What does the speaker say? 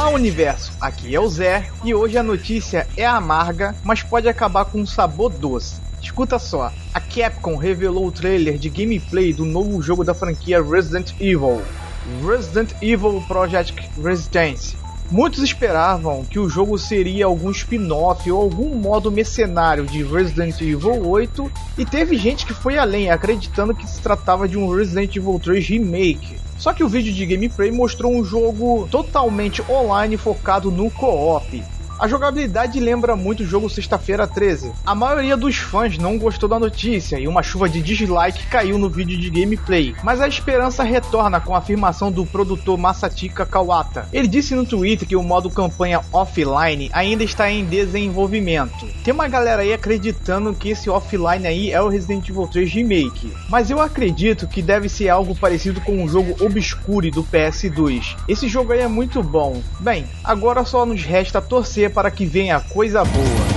Olá, universo! Aqui é o Zé e hoje a notícia é amarga, mas pode acabar com um sabor doce. Escuta só, a Capcom revelou o trailer de gameplay do novo jogo da franquia Resident Evil, Resident Evil Project Resistance. Muitos esperavam que o jogo seria algum spin-off ou algum modo mercenário de Resident Evil 8, e teve gente que foi além, acreditando que se tratava de um Resident Evil 3 Remake. Só que o vídeo de gameplay mostrou um jogo totalmente online focado no co-op. A jogabilidade lembra muito o jogo Sexta-feira 13. A maioria dos fãs não gostou da notícia e uma chuva de dislike caiu no vídeo de gameplay, mas a esperança retorna com a afirmação do produtor Masatika Kawata. Ele disse no Twitter que o modo campanha offline ainda está em desenvolvimento. Tem uma galera aí acreditando que esse offline aí é o Resident Evil 3 Remake, mas eu acredito que deve ser algo parecido com o jogo Obscure do PS2. Esse jogo aí é muito bom. Bem, agora só nos resta torcer para que venha coisa boa.